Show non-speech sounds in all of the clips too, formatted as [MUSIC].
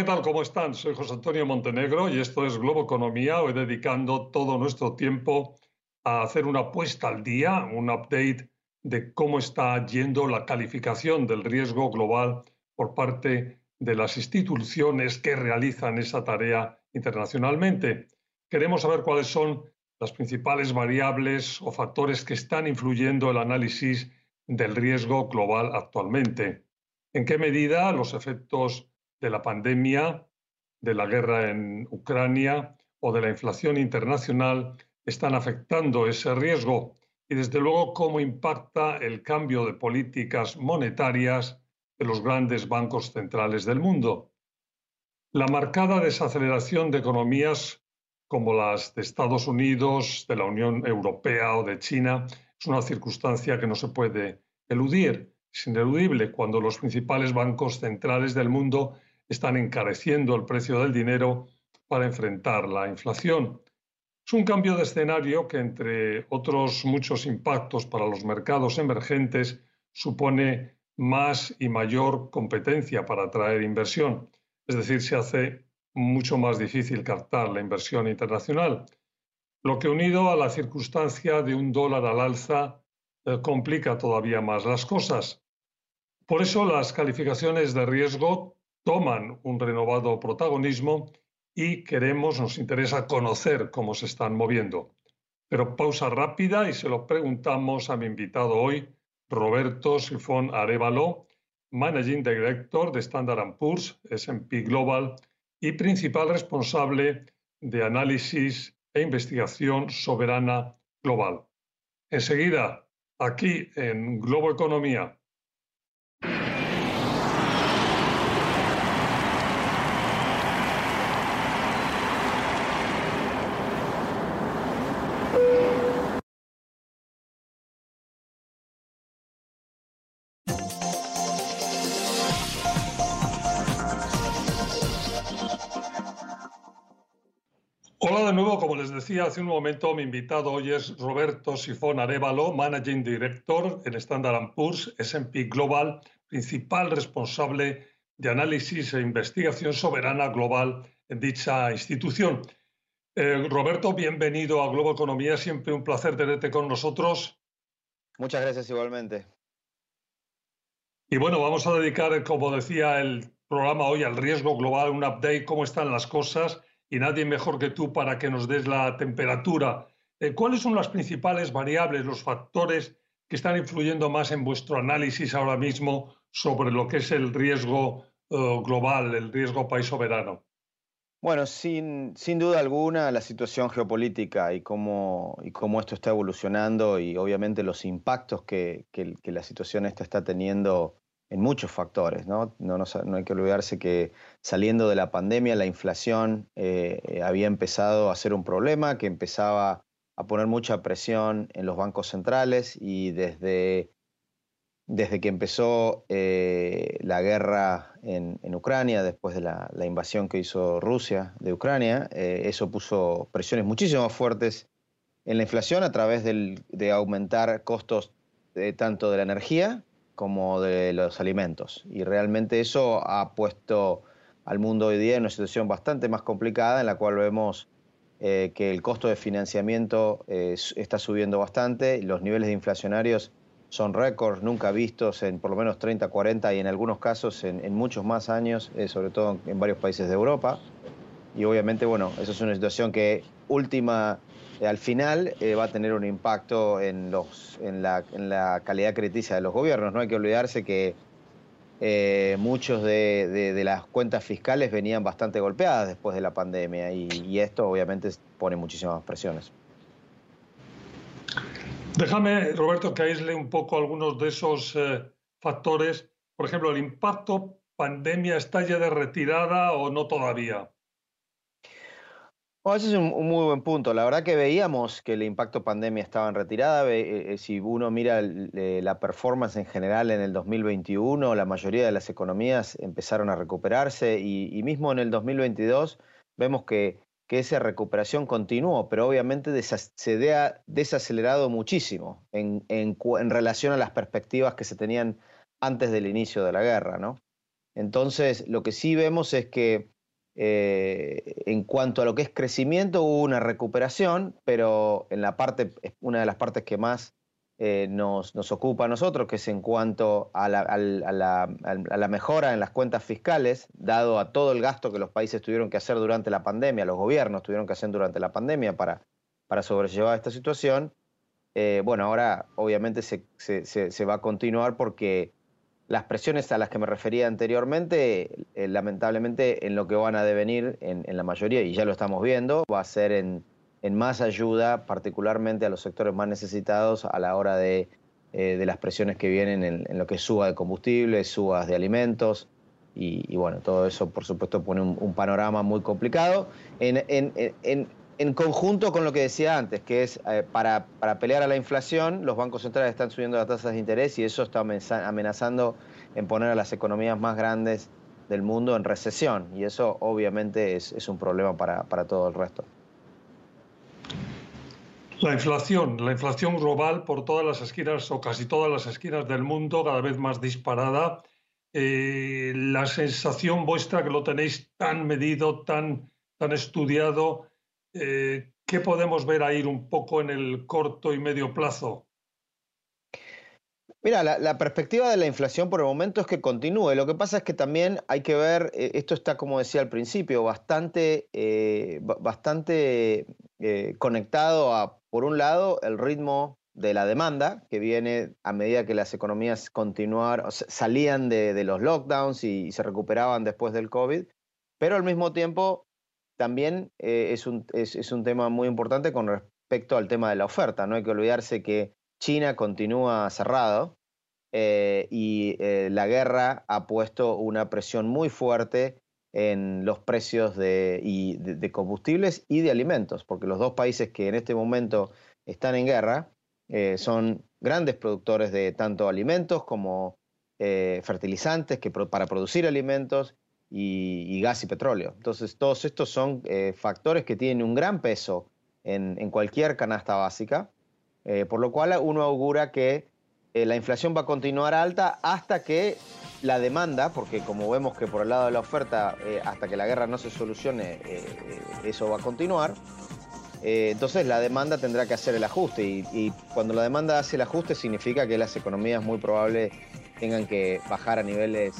¿qué tal? ¿Cómo están? Soy José Antonio Montenegro y esto es Globo Economía. Hoy dedicando todo nuestro tiempo a hacer una puesta al día, un update de cómo está yendo la calificación del riesgo global por parte de las instituciones que realizan esa tarea internacionalmente. Queremos saber cuáles son las principales variables o factores que están influyendo el análisis del riesgo global actualmente. ¿En qué medida los efectos de la pandemia, de la guerra en Ucrania o de la inflación internacional están afectando ese riesgo y desde luego cómo impacta el cambio de políticas monetarias de los grandes bancos centrales del mundo. La marcada desaceleración de economías como las de Estados Unidos, de la Unión Europea o de China es una circunstancia que no se puede eludir. Es ineludible cuando los principales bancos centrales del mundo están encareciendo el precio del dinero para enfrentar la inflación. Es un cambio de escenario que, entre otros muchos impactos para los mercados emergentes, supone más y mayor competencia para atraer inversión. Es decir, se hace mucho más difícil captar la inversión internacional, lo que unido a la circunstancia de un dólar al alza eh, complica todavía más las cosas. Por eso las calificaciones de riesgo toman un renovado protagonismo y queremos, nos interesa conocer cómo se están moviendo. Pero pausa rápida y se lo preguntamos a mi invitado hoy, Roberto Sifón Arevalo, Managing Director de Standard Poor's, SP Global y principal responsable de análisis e investigación soberana global. Enseguida, aquí en Globo Economía, decía hace un momento, mi invitado hoy es Roberto Sifón Arevalo, Managing Director en Standard Poor's S&P Global, principal responsable de análisis e investigación soberana global en dicha institución. Eh, Roberto, bienvenido a Globo Economía, siempre un placer tenerte con nosotros. Muchas gracias igualmente. Y bueno, vamos a dedicar, como decía el programa hoy, al riesgo global, un update, cómo están las cosas y nadie mejor que tú para que nos des la temperatura. Eh, ¿Cuáles son las principales variables, los factores que están influyendo más en vuestro análisis ahora mismo sobre lo que es el riesgo eh, global, el riesgo país soberano? Bueno, sin, sin, duda alguna la situación geopolítica y cómo, y cómo esto está evolucionando y obviamente los impactos que, que, que la situación esta está teniendo en muchos factores. ¿no? No, no, hay que olvidarse que saliendo de la pandemia la inflación eh, eh, había empezado a ser un problema, que empezaba a poner mucha presión en los bancos centrales y desde, desde que empezó eh, la guerra en, en, Ucrania, después de la, invasión que hizo Rusia de Ucrania, eso puso presiones muchísimo más fuertes en la inflación a través de aumentar costos tanto de la energía como de los alimentos. Y realmente eso ha puesto al mundo hoy día en una situación bastante más complicada en la cual vemos eh, que el costo de financiamiento eh, está subiendo bastante, los niveles de inflacionarios son récords nunca vistos en por lo menos 30, 40 y en algunos casos en, muchos más años, eh, sobre todo en varios países de Europa. Y obviamente, bueno, eso es una situación que última, al final va a tener un impacto en, la, calidad crediticia de los gobiernos. No hay que olvidarse que eh, muchos de, las cuentas fiscales venían bastante golpeadas después de la pandemia y, esto obviamente pone muchísimas presiones. Déjame, Roberto, que aísle un poco algunos de esos eh, factores. Por ejemplo, el impacto pandemia está ya de retirada o no todavía. Bueno, ese es un, muy buen punto. La verdad que veíamos que el impacto pandemia estaba en retirada. Eh, eh, si uno mira la performance en general en el 2021, la mayoría de las economías empezaron a recuperarse y, mismo en el 2022 vemos que, esa recuperación continuó, pero obviamente se ha desacelerado muchísimo en, en relación a las perspectivas que se tenían antes del inicio de la guerra. ¿no? Entonces, lo que sí vemos es que eh, en cuanto a lo que es crecimiento, hubo una recuperación, pero en la parte, una de las partes que más eh, nos, ocupa a nosotros, que es en cuanto a la, mejora en las cuentas fiscales, dado a todo el gasto que los países tuvieron que hacer durante la pandemia, los gobiernos tuvieron que hacer durante la pandemia para, para sobrellevar esta situación. Eh, bueno, ahora obviamente se, se va a continuar porque las presiones a las que me refería anteriormente, eh, lamentablemente en lo que van a devenir en, la mayoría, y ya lo estamos viendo, va a ser en, más ayuda, particularmente a los sectores más necesitados a la hora de, eh, las presiones que vienen en, lo que es suba de combustible, subas de alimentos, y, bueno, todo eso por supuesto pone un, panorama muy complicado. En, conjunto con lo que decía antes, que es eh, para, para, pelear a la inflación, los bancos centrales están subiendo las tasas de interés y eso está amenazando en poner a las economías más grandes del mundo en recesión. Y eso obviamente es, es un problema para, para, todo el resto. La inflación, la inflación global por todas las esquinas o casi todas las esquinas del mundo, cada vez más disparada. Eh, la sensación vuestra que lo tenéis tan medido, tan, tan estudiado, eh, ¿qué podemos ver ahí un poco en el corto y medio plazo? Mira, la, perspectiva de la inflación por el momento es que continúe. Lo que pasa es que también hay que ver, eh, esto está, como decía al principio, bastante, eh, bastante conectado a, por un lado, el ritmo de la demanda, que viene a medida que las economías continuaron, salían de, los lockdowns y, se recuperaban después del COVID, pero al mismo tiempo también eh, es, un, es, un tema muy importante con respecto al tema de la oferta. No hay que olvidarse que China continúa cerrado eh, y eh, la guerra ha puesto una presión muy fuerte en los precios de, de, combustibles y de alimentos, porque los dos países que en este momento están en guerra son grandes productores de tanto alimentos como fertilizantes que para producir alimentos y, gas y petróleo. Entonces, todos estos son eh, factores que tienen un gran peso en, cualquier canasta básica, eh, por lo cual uno augura que eh, la inflación va a continuar alta hasta que la demanda, porque como vemos que por el lado de la oferta, hasta que la guerra no se solucione, eso va a continuar. entonces la demanda tendrá que hacer el ajuste y, cuando la demanda hace el ajuste significa que las economías muy probable tengan que bajar a niveles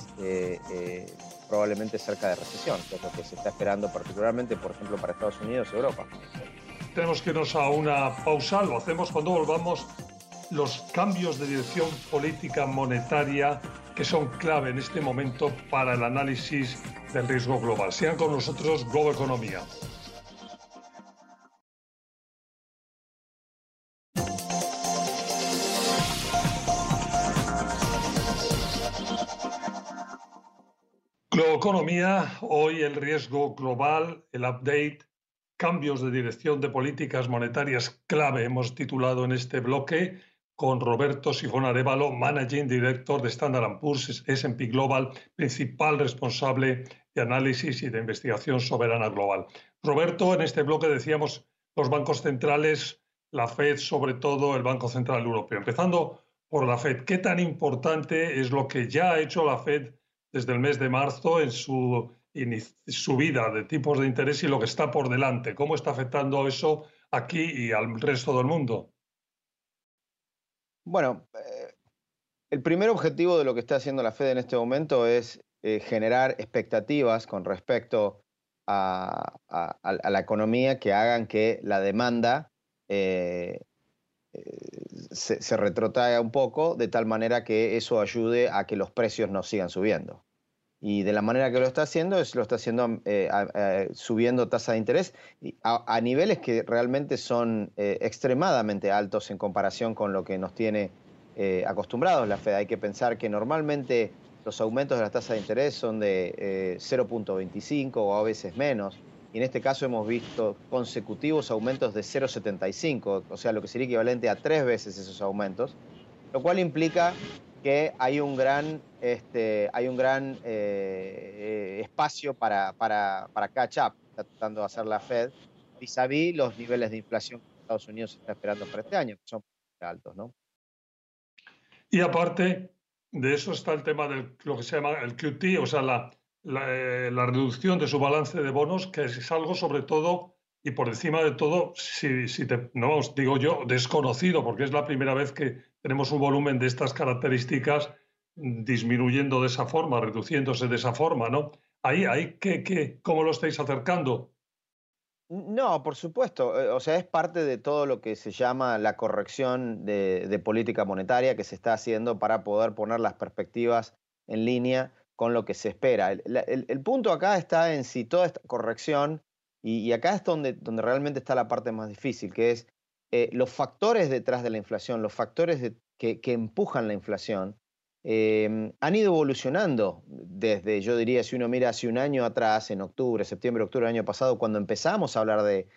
probablemente cerca de recesión, que es lo que se está esperando particularmente, por ejemplo, para Estados Unidos y Europa. Tenemos que irnos a una pausa, lo hacemos cuando volvamos los cambios de dirección política monetaria que son clave en este momento para el análisis del riesgo global. Sean con nosotros Globo Economía. Economía, hoy el riesgo global, el update, cambios de dirección de políticas monetarias clave, hemos titulado en este bloque con Roberto Sifón Arevalo, Managing Director de Standard Poor's S&P Global, principal responsable de análisis y de investigación soberana global. Roberto, en este bloque decíamos los bancos centrales la Fed, sobre todo el Banco Central Europeo. Empezando por la Fed, ¿qué tan importante es lo que ya ha hecho la Fed desde el mes de marzo en su subida de tipos de interés y lo que está por delante? ¿Cómo está afectando eso aquí y al resto del mundo? Bueno, eh, el primer objetivo de lo que está haciendo la Fed en este momento es eh, generar expectativas con respecto a, la economía que hagan que la demanda eh, se, se, retrotraiga un poco, de tal manera que eso ayude a que los precios no sigan subiendo. Y de la manera que lo está haciendo es lo está haciendo subiendo tasa de interés a, niveles que realmente son extremadamente altos en comparación con lo que nos tiene eh, acostumbrados la Fed. Hay que pensar que normalmente los aumentos de la tasa de interés son de 0.25 eh, o a veces menos. Y en este caso hemos visto consecutivos aumentos de 0.75, o sea, lo que sería equivalente a tres veces esos aumentos, lo cual implica que hay un gran, este, hay un gran eh, espacio para, para, para, catch up, tratando de hacer la Fed, vis a vis los niveles de inflación que Estados Unidos está esperando para este año, que son altos, ¿no? Y aparte de eso está el tema de lo que se llama el QT, o sea, la, eh, la, reducción de su balance de bonos, que es algo sobre todo y por encima de todo, si, si te, no os digo yo, desconocido, porque es la primera vez que tenemos un volumen de estas características disminuyendo de esa forma, reduciéndose de esa forma, ¿no? Ahí, ahí ¿qué, ¿cómo lo estáis acercando? No, por supuesto. Eh, o sea, es parte de todo lo que se llama la corrección de, política monetaria que se está haciendo para poder poner las perspectivas en línea con lo que se espera. El, punto acá está en si toda esta corrección, y, acá es donde, donde, realmente está la parte más difícil, que es eh, los factores detrás de la inflación, los factores que, que empujan la inflación, Em, han ido evolucionando desde, yo diría, si uno mira hace un año atrás, en octubre, septiembre, octubre del año pasado, cuando empezamos a hablar de,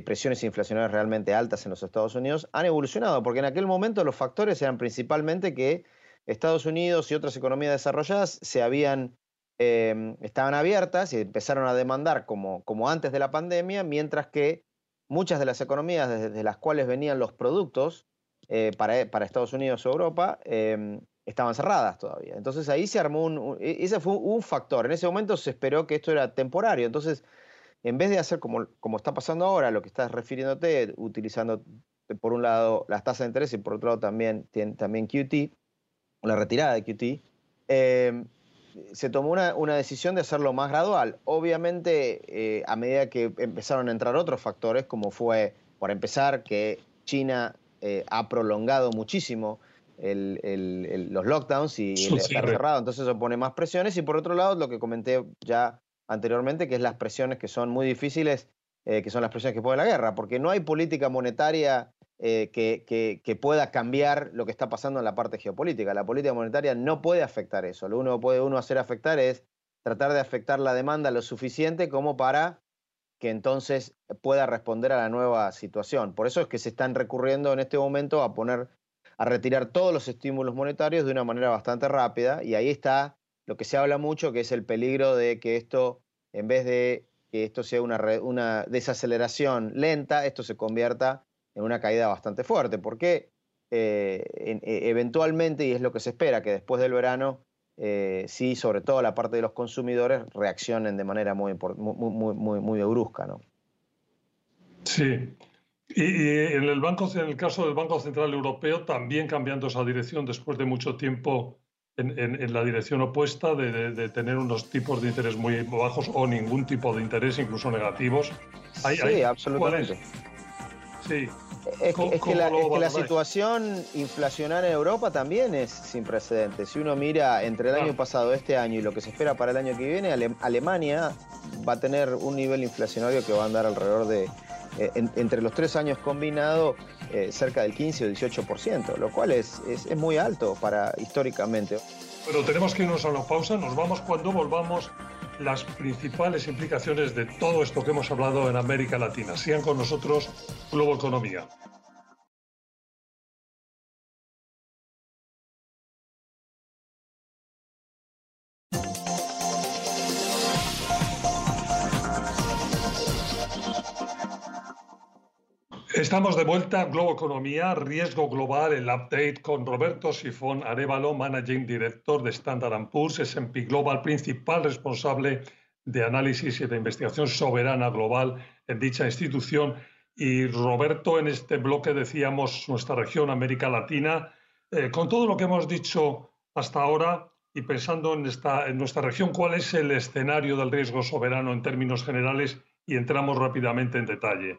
presiones inflacionarias realmente altas en los Estados Unidos, han evolucionado, porque en aquel momento los factores eran principalmente que Estados Unidos y otras economías desarrolladas se habían, em, estaban abiertas y empezaron a demandar como, como antes de la pandemia, mientras que muchas de las economías desde las cuales venían los productos eh, para, para, Estados Unidos o Europa, em, estaban cerradas todavía. Entonces ahí se armó un, e, ese fue un factor. En ese momento se esperó que esto era temporario. Entonces, en vez de hacer como, como está pasando ahora, lo que estás refiriéndote, utilizando por un lado las tasas de interés y por otro lado también, también QT, la retirada de QT, em, se tomó una, una, decisión de hacerlo más gradual. Obviamente, eh, a medida que empezaron a entrar otros factores, como fue, por empezar, que China eh, ha prolongado muchísimo los lockdowns y el estar cerrado, entonces eso pone más presiones. Y por otro lado, lo que comenté ya anteriormente, que es las presiones que son muy difíciles, eh, que son las presiones que pone la guerra, porque no hay política monetaria eh, que, pueda cambiar lo que está pasando en la parte geopolítica. La política monetaria no puede afectar eso. Lo único que puede uno hacer afectar es tratar de afectar la demanda lo suficiente como para que entonces pueda responder a la nueva situación. Por eso es que se están recurriendo en este momento a poner a retirar todos los estímulos monetarios de una manera bastante rápida y ahí está lo que se habla mucho, que es el peligro de que esto, en vez de que esto sea una, una desaceleración lenta, esto se convierta en una caída bastante fuerte, porque eh, e, eventualmente, y es lo que se espera, que después del verano, eh, sí, sobre todo la parte de los consumidores, reaccionen de manera muy, muy, muy, muy, brusca. ¿no? Sí, y, en, el banco, en el caso del Banco Central Europeo, también cambiando esa dirección después de mucho tiempo en, la dirección opuesta de, tener unos tipos de interés muy bajos o ningún tipo de interés, incluso negativos. sí, absolutamente. Sí. Es, que, la, situación inflacionaria en Europa también es sin precedentes. Si uno mira entre el año pasado, este año y lo que se espera para el año que viene, Alemania va a tener un nivel inflacionario que va a andar alrededor de eh, entre los tres años combinados eh, cerca del 15 o 18%, lo cual es, es, muy alto para históricamente. Pero tenemos que irnos a una pausa, nos vamos cuando volvamos las principales implicaciones de todo esto que hemos hablado en América Latina. Sigan con nosotros Globo Economía. Estamos de vuelta Globo Economía, Riesgo Global, el update con Roberto Sifón Arevalo, Managing Director de Standard Poor's, S&P Global, principal responsable de análisis y de investigación soberana global en dicha institución. Y Roberto, en este bloque decíamos nuestra región, América Latina, eh, con todo lo que hemos dicho hasta ahora y pensando en, esta, en nuestra región, ¿cuál es el escenario del riesgo soberano en términos generales? Y entramos rápidamente en detalle.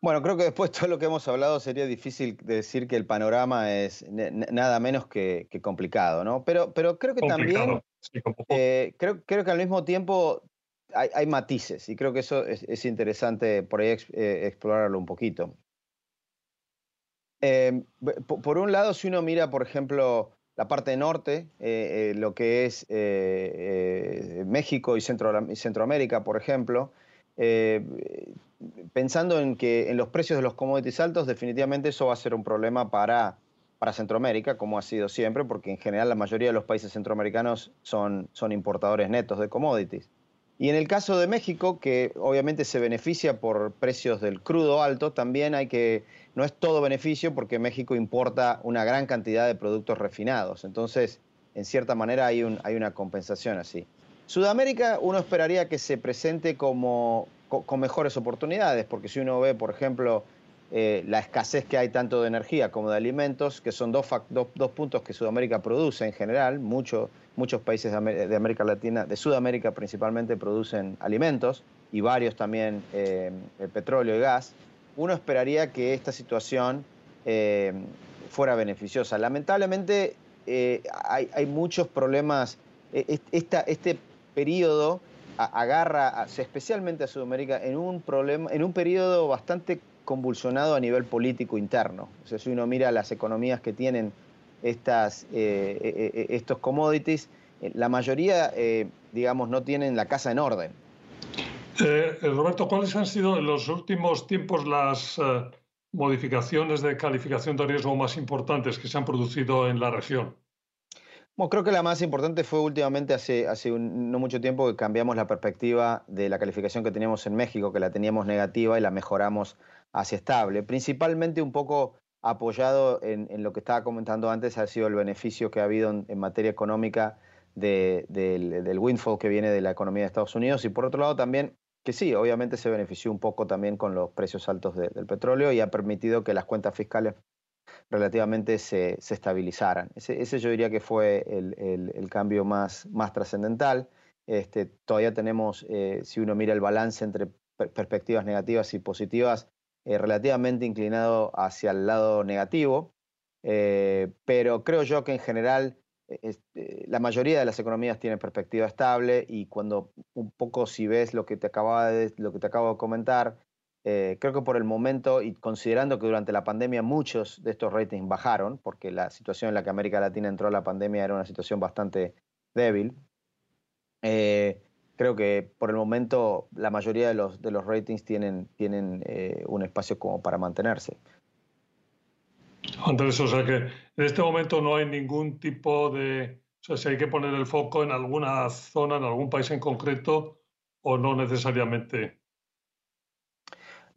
Bueno, creo que después de todo lo que hemos hablado sería difícil decir que el panorama es nada menos que, complicado, ¿no? Pero, pero creo que también, eh, creo, creo que al mismo tiempo hay, matices y creo que eso es, interesante por ahí eh, explorarlo un poquito. Em, por un lado, si uno mira, por ejemplo, la parte norte, eh, lo que es México y, Centro, y Centroamérica, por ejemplo, pensando en que en los precios de los commodities altos, definitivamente eso va a ser un problema para, para Centroamérica, como ha sido siempre, porque en general la mayoría de los países centroamericanos son, son importadores netos de commodities. Y en el caso de México, que obviamente se beneficia por precios del crudo alto, también hay que, no es todo beneficio porque México importa una gran cantidad de productos refinados. Entonces, en cierta manera hay, un, hay una compensación así. Sudamérica uno esperaría que se presente como, con, mejores oportunidades, porque si uno ve, por ejemplo, eh, la escasez que hay tanto de energía como de alimentos, que son dos, dos, puntos que Sudamérica produce en general, muchos países de, América Latina, de Sudamérica principalmente, producen alimentos y varios también eh, petróleo y gas, uno esperaría que esta situación eh, fuera beneficiosa. Lamentablemente hay, hay, muchos problemas, esta, este periodo agarra especialmente a Sudamérica en un problema, en un periodo bastante convulsionado a nivel político interno. O sea, si uno mira las economías que tienen estas, eh, eh, eh, estos commodities, la mayoría, digamos, no tienen la casa en orden. Roberto, ¿cuáles han sido en los últimos tiempos las modificaciones de calificación de riesgo más importantes que se han producido en la región? Bueno, creo que la más importante fue últimamente, hace, hace no mucho tiempo, que cambiamos la perspectiva de la calificación que teníamos en México, que la teníamos negativa y la mejoramos hacia estable. Principalmente un poco apoyado en, lo que estaba comentando antes, ha sido el beneficio que ha habido en, materia económica del, windfall que viene de la economía de Estados Unidos y por otro lado también que sí, obviamente se benefició un poco también con los precios altos del petróleo y ha permitido que las cuentas fiscales relativamente se, estabilizaran. Ese, yo diría que fue el, cambio más, más trascendental. Este, todavía tenemos, eh, si uno mira el balance entre perspectivas negativas y positivas, eh, relativamente inclinado hacia el lado negativo, eh, pero creo yo que en general la mayoría de las economías tienen perspectiva estable y cuando un poco si ves lo que te, acaba de, lo que te acabo de comentar, eh, creo que por el momento, y considerando que durante la pandemia muchos de estos ratings bajaron, porque la situación en la que América Latina entró a la pandemia era una situación bastante débil, eh, creo que por el momento la mayoría de los, de los ratings tienen, tienen eh, un espacio como para mantenerse. Andrés, o sea que en este momento no hay ningún tipo de... O sea, si hay que poner el foco en alguna zona, en algún país en concreto, o no necesariamente.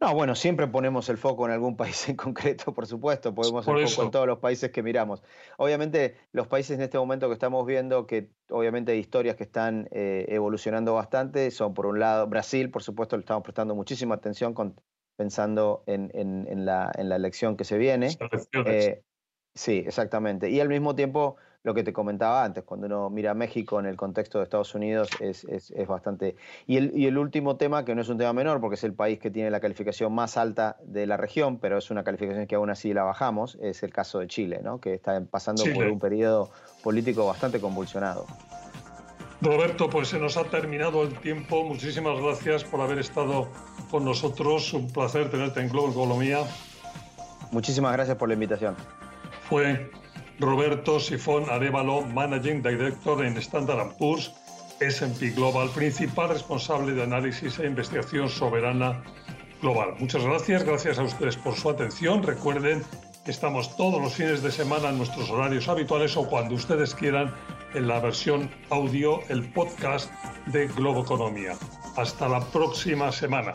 No, bueno, siempre ponemos el foco en algún [LAUGHS] país en concreto, por supuesto, ponemos el foco en todos los países que miramos. Obviamente, los países en este momento que estamos viendo, que obviamente hay historias que están eh, evolucionando bastante, son por un lado Brasil, por supuesto, le estamos prestando muchísima atención pensando en, la, elección que se viene. Eh, sí, exactamente. Y al mismo tiempo lo que te comentaba antes, cuando uno mira México en el contexto de Estados Unidos es, bastante... Y el, y el, último tema, que no es un tema menor, porque es el país que tiene la calificación más alta de la región, pero es una calificación que aún así la bajamos, es el caso de Chile, ¿no? que está pasando por un periodo político bastante convulsionado. Roberto, pues se nos ha terminado el tiempo. Muchísimas gracias por haber estado con nosotros. Un placer tenerte en Global Economía. Muchísimas gracias por la invitación. Fue Roberto Sifón Arevalo, Managing Director en Standard Poor's, S&P Global, principal responsable de análisis e investigación soberana global. Muchas gracias, gracias a ustedes por su atención. Recuerden que estamos todos los fines de semana en nuestros horarios habituales o cuando ustedes quieran en la versión audio, el podcast de Globo Economía. Hasta la próxima semana.